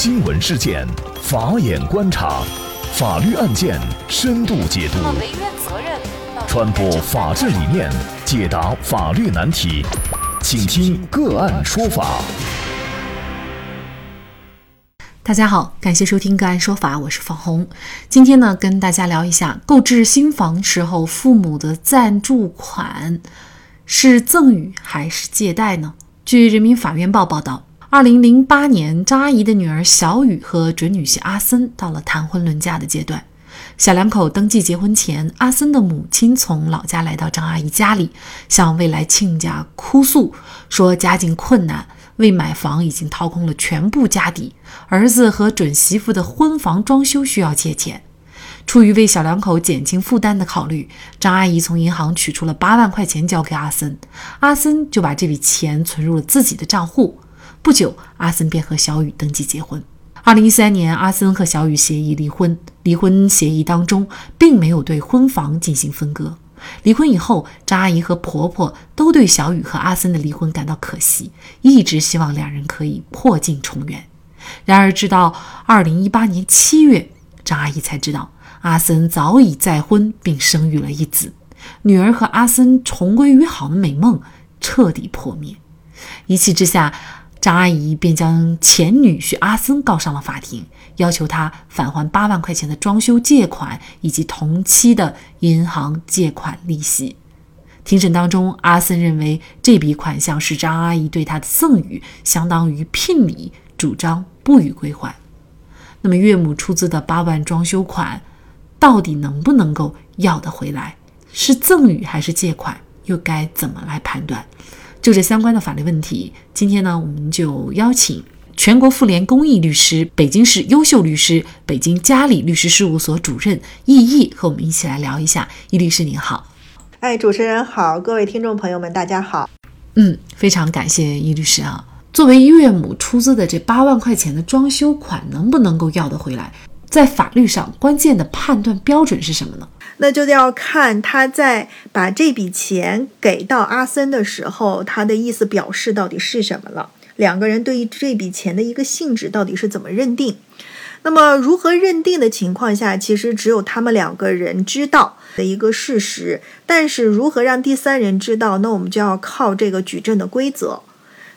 新闻事件，法眼观察，法律案件深度解读，传播法治理念，解答法律难题，请听个案说法。大家好，感谢收听个案说法，我是方红。今天呢，跟大家聊一下购置新房时候父母的赞助款是赠与还是借贷呢？据人民法院报报道。二零零八年，张阿姨的女儿小雨和准女婿阿森到了谈婚论嫁的阶段。小两口登记结婚前，阿森的母亲从老家来到张阿姨家里，向未来亲家哭诉说家境困难，为买房已经掏空了全部家底，儿子和准媳妇的婚房装修需要借钱。出于为小两口减轻负担的考虑，张阿姨从银行取出了八万块钱交给阿森，阿森就把这笔钱存入了自己的账户。不久，阿森便和小雨登记结婚。二零一三年，阿森和小雨协议离婚。离婚协议当中并没有对婚房进行分割。离婚以后，张阿姨和婆婆都对小雨和阿森的离婚感到可惜，一直希望两人可以破镜重圆。然而，直到二零一八年七月，张阿姨才知道阿森早已再婚并生育了一子，女儿和阿森重归于好的美梦彻底破灭。一气之下。张阿姨便将前女婿阿森告上了法庭，要求他返还八万块钱的装修借款以及同期的银行借款利息。庭审当中，阿森认为这笔款项是张阿姨对他的赠与，相当于聘礼，主张不予归还。那么，岳母出资的八万装修款，到底能不能够要得回来？是赠与还是借款？又该怎么来判断？就这相关的法律问题，今天呢，我们就邀请全国妇联公益律师、北京市优秀律师、北京嘉里律师事务所主任易易和我们一起来聊一下。易律师您好，哎，主持人好，各位听众朋友们，大家好。嗯，非常感谢易律师啊。作为岳母出资的这八万块钱的装修款，能不能够要得回来？在法律上，关键的判断标准是什么呢？那就要看他在把这笔钱给到阿森的时候，他的意思表示到底是什么了。两个人对于这笔钱的一个性质到底是怎么认定？那么如何认定的情况下，其实只有他们两个人知道的一个事实。但是如何让第三人知道？那我们就要靠这个举证的规则。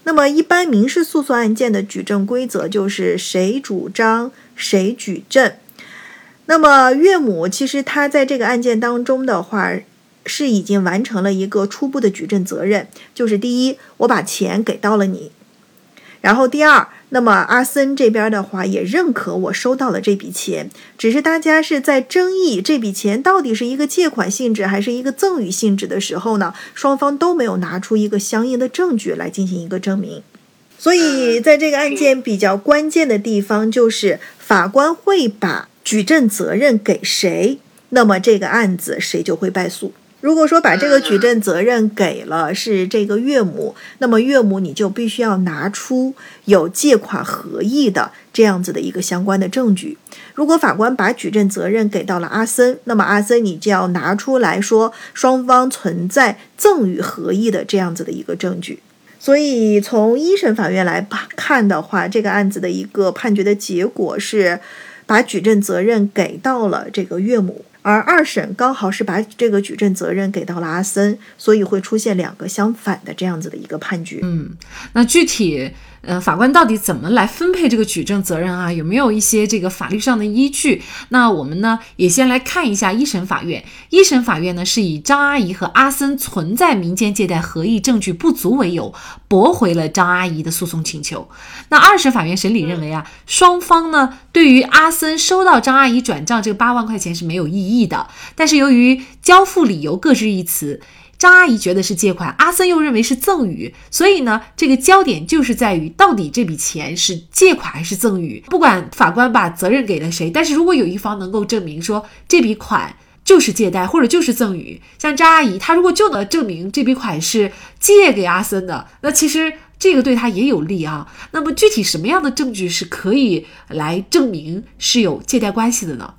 那么一般民事诉讼案件的举证规则就是谁主张谁举证。那么岳母其实她在这个案件当中的话，是已经完成了一个初步的举证责任，就是第一，我把钱给到了你，然后第二，那么阿森这边的话也认可我收到了这笔钱，只是大家是在争议这笔钱到底是一个借款性质还是一个赠与性质的时候呢，双方都没有拿出一个相应的证据来进行一个证明，所以在这个案件比较关键的地方就是法官会把。举证责任给谁，那么这个案子谁就会败诉。如果说把这个举证责任给了是这个岳母，那么岳母你就必须要拿出有借款合意的这样子的一个相关的证据。如果法官把举证责任给到了阿森，那么阿森你就要拿出来说双方存在赠与合意的这样子的一个证据。所以从一审法院来看的话，这个案子的一个判决的结果是。把举证责任给到了这个岳母，而二审刚好是把这个举证责任给到了阿森，所以会出现两个相反的这样子的一个判决。嗯，那具体。呃，法官到底怎么来分配这个举证责任啊？有没有一些这个法律上的依据？那我们呢也先来看一下一审法院。一审法院呢是以张阿姨和阿森存在民间借贷合意证据不足为由，驳回了张阿姨的诉讼请求。那二审法院审理认为啊，双方呢对于阿森收到张阿姨转账这个八万块钱是没有异议的，但是由于交付理由各执一词。张阿姨觉得是借款，阿森又认为是赠与，所以呢，这个焦点就是在于到底这笔钱是借款还是赠与。不管法官把责任给了谁，但是如果有一方能够证明说这笔款就是借贷或者就是赠与，像张阿姨她如果就能证明这笔款是借给阿森的，那其实这个对她也有利啊。那么具体什么样的证据是可以来证明是有借贷关系的呢？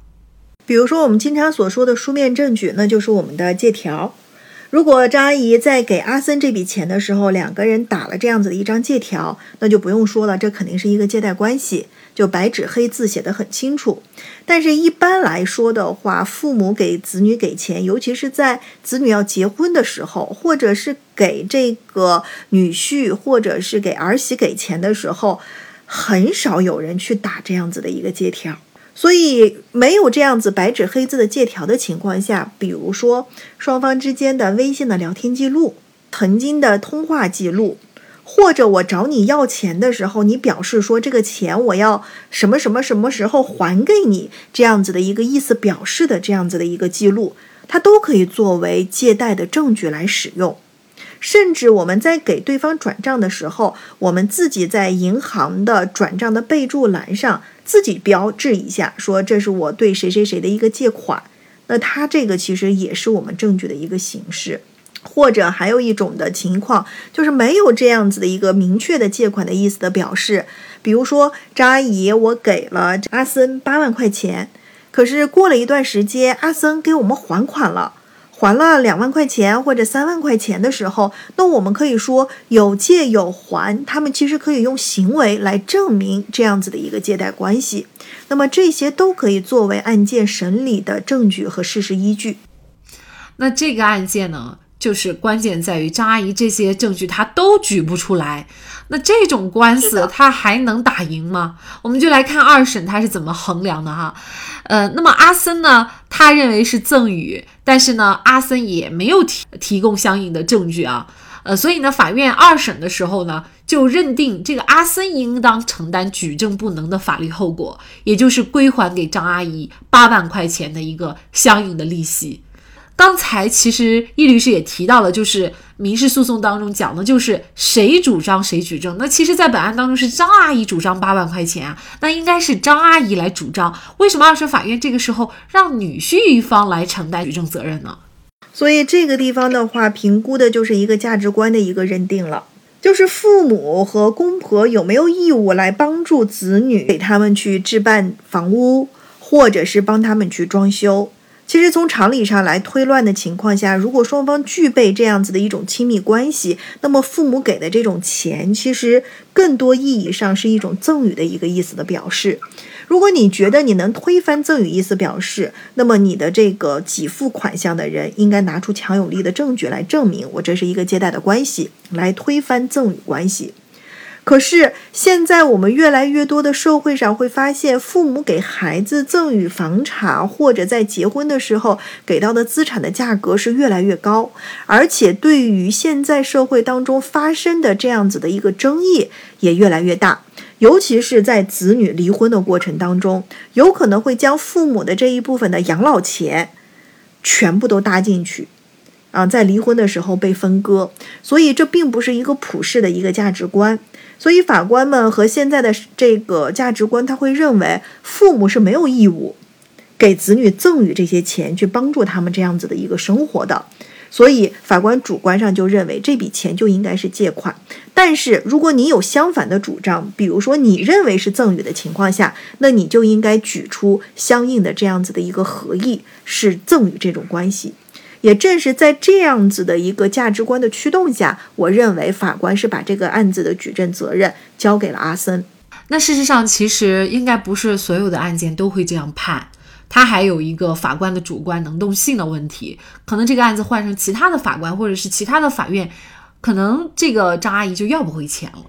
比如说我们经常所说的书面证据，那就是我们的借条。如果张阿姨在给阿森这笔钱的时候，两个人打了这样子的一张借条，那就不用说了，这肯定是一个借贷关系，就白纸黑字写得很清楚。但是，一般来说的话，父母给子女给钱，尤其是在子女要结婚的时候，或者是给这个女婿或者是给儿媳给钱的时候，很少有人去打这样子的一个借条。所以，没有这样子白纸黑字的借条的情况下，比如说双方之间的微信的聊天记录、曾经的通话记录，或者我找你要钱的时候，你表示说这个钱我要什么什么什么时候还给你，这样子的一个意思表示的这样子的一个记录，它都可以作为借贷的证据来使用。甚至我们在给对方转账的时候，我们自己在银行的转账的备注栏上。自己标志一下，说这是我对谁谁谁的一个借款，那他这个其实也是我们证据的一个形式。或者还有一种的情况，就是没有这样子的一个明确的借款的意思的表示，比如说张阿姨，我给了阿森八万块钱，可是过了一段时间，阿森给我们还款了。还了两万块钱或者三万块钱的时候，那我们可以说有借有还，他们其实可以用行为来证明这样子的一个借贷关系。那么这些都可以作为案件审理的证据和事实依据。那这个案件呢，就是关键在于张阿姨这些证据她都举不出来。那这种官司她还能打赢吗？我们就来看二审他是怎么衡量的哈。呃，那么阿森呢，他认为是赠与，但是呢，阿森也没有提提供相应的证据啊。呃，所以呢，法院二审的时候呢，就认定这个阿森应当承担举证不能的法律后果，也就是归还给张阿姨八万块钱的一个相应的利息。刚才其实易律师也提到了，就是民事诉讼当中讲的就是谁主张谁举证。那其实，在本案当中是张阿姨主张八万块钱啊，那应该是张阿姨来主张。为什么二审法院这个时候让女婿一方来承担举证责任呢？所以这个地方的话，评估的就是一个价值观的一个认定了，就是父母和公婆有没有义务来帮助子女，给他们去置办房屋，或者是帮他们去装修。其实从常理上来推断的情况下，如果双方具备这样子的一种亲密关系，那么父母给的这种钱，其实更多意义上是一种赠与的一个意思的表示。如果你觉得你能推翻赠与意思表示，那么你的这个给付款项的人应该拿出强有力的证据来证明我这是一个借贷的关系，来推翻赠与关系。可是现在我们越来越多的社会上会发现，父母给孩子赠与房产，或者在结婚的时候给到的资产的价格是越来越高，而且对于现在社会当中发生的这样子的一个争议也越来越大，尤其是在子女离婚的过程当中，有可能会将父母的这一部分的养老钱全部都搭进去。啊，在离婚的时候被分割，所以这并不是一个普世的一个价值观。所以法官们和现在的这个价值观，他会认为父母是没有义务给子女赠与这些钱去帮助他们这样子的一个生活的。所以法官主观上就认为这笔钱就应该是借款。但是如果你有相反的主张，比如说你认为是赠与的情况下，那你就应该举出相应的这样子的一个合意是赠与这种关系。也正是在这样子的一个价值观的驱动下，我认为法官是把这个案子的举证责任交给了阿森。那事实上，其实应该不是所有的案件都会这样判，他还有一个法官的主观能动性的问题。可能这个案子换成其他的法官或者是其他的法院，可能这个张阿姨就要不回钱了。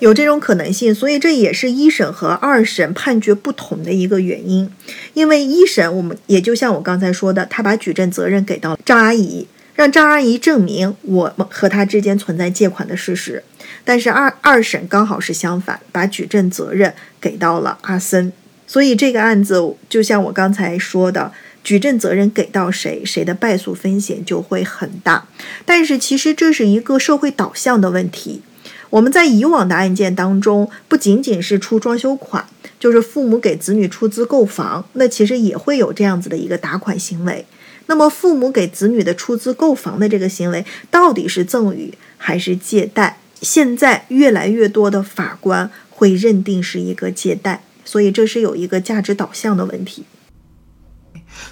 有这种可能性，所以这也是一审和二审判决不同的一个原因。因为一审我们也就像我刚才说的，他把举证责任给到张阿姨，让张阿姨证明我和他之间存在借款的事实。但是二二审刚好是相反，把举证责任给到了阿森。所以这个案子就像我刚才说的，举证责任给到谁，谁的败诉风险就会很大。但是其实这是一个社会导向的问题。我们在以往的案件当中，不仅仅是出装修款，就是父母给子女出资购房，那其实也会有这样子的一个打款行为。那么，父母给子女的出资购房的这个行为，到底是赠与还是借贷？现在越来越多的法官会认定是一个借贷，所以这是有一个价值导向的问题。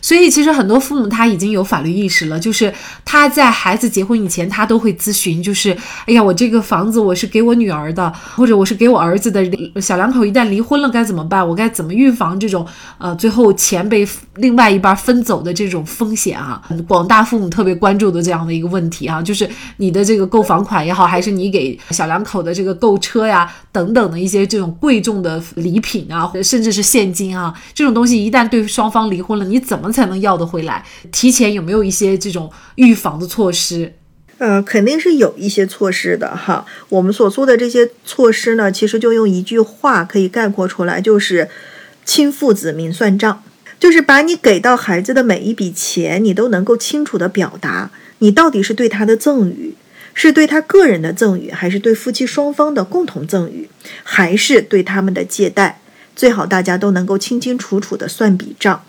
所以，其实很多父母他已经有法律意识了，就是他在孩子结婚以前，他都会咨询，就是哎呀，我这个房子我是给我女儿的，或者我是给我儿子的，小两口一旦离婚了该怎么办？我该怎么预防这种呃最后钱被另外一半分走的这种风险啊？广大父母特别关注的这样的一个问题啊，就是你的这个购房款也好，还是你给小两口的这个购车呀等等的一些这种贵重的礼品啊，甚至是现金啊，这种东西一旦对双方离婚了，你怎怎么才能要得回来？提前有没有一些这种预防的措施？呃，肯定是有一些措施的哈。我们所说的这些措施呢，其实就用一句话可以概括出来，就是“亲父子明算账”，就是把你给到孩子的每一笔钱，你都能够清楚的表达，你到底是对他的赠与，是对他个人的赠与，还是对夫妻双方的共同赠与，还是对他们的借贷？最好大家都能够清清楚楚的算笔账。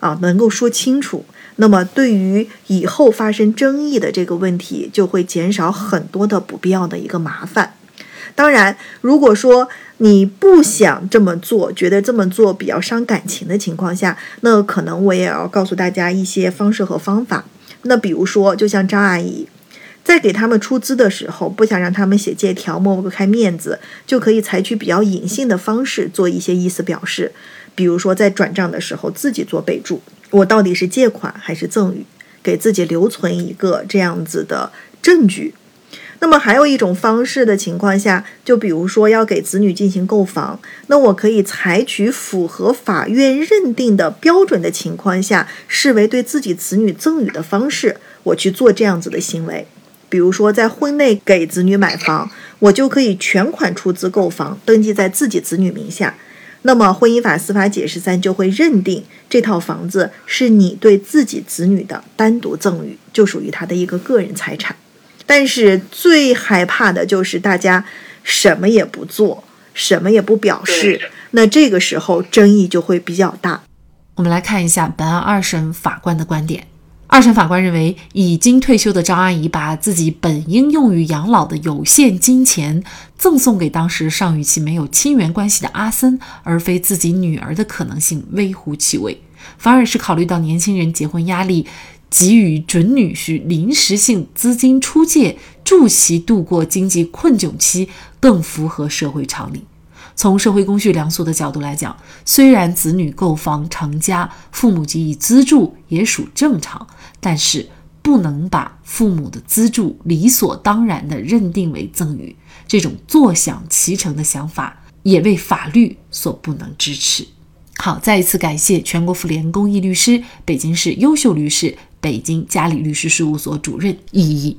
啊，能够说清楚，那么对于以后发生争议的这个问题，就会减少很多的不必要的一个麻烦。当然，如果说你不想这么做，觉得这么做比较伤感情的情况下，那可能我也要告诉大家一些方式和方法。那比如说，就像张阿姨，在给他们出资的时候，不想让他们写借条抹不开面子，就可以采取比较隐性的方式做一些意思表示。比如说，在转账的时候自己做备注，我到底是借款还是赠与，给自己留存一个这样子的证据。那么还有一种方式的情况下，就比如说要给子女进行购房，那我可以采取符合法院认定的标准的情况下，视为对自己子女赠与的方式，我去做这样子的行为。比如说在婚内给子女买房，我就可以全款出资购房，登记在自己子女名下。那么，婚姻法司法解释三就会认定这套房子是你对自己子女的单独赠与，就属于他的一个个人财产。但是最害怕的就是大家什么也不做，什么也不表示，那这个时候争议就会比较大。我们来看一下本案二审法官的观点。二审法官认为，已经退休的张阿姨把自己本应用于养老的有限金钱赠送给当时尚与其没有亲缘关系的阿森，而非自己女儿的可能性微乎其微，反而是考虑到年轻人结婚压力，给予准女婿临时性资金出借，助其度过经济困窘期，更符合社会常理。从社会公序良俗的角度来讲，虽然子女购房成家，父母给予资助也属正常，但是不能把父母的资助理所当然地认定为赠与，这种坐享其成的想法也为法律所不能支持。好，再一次感谢全国妇联公益律师、北京市优秀律师、北京嘉里律师事务所主任易易。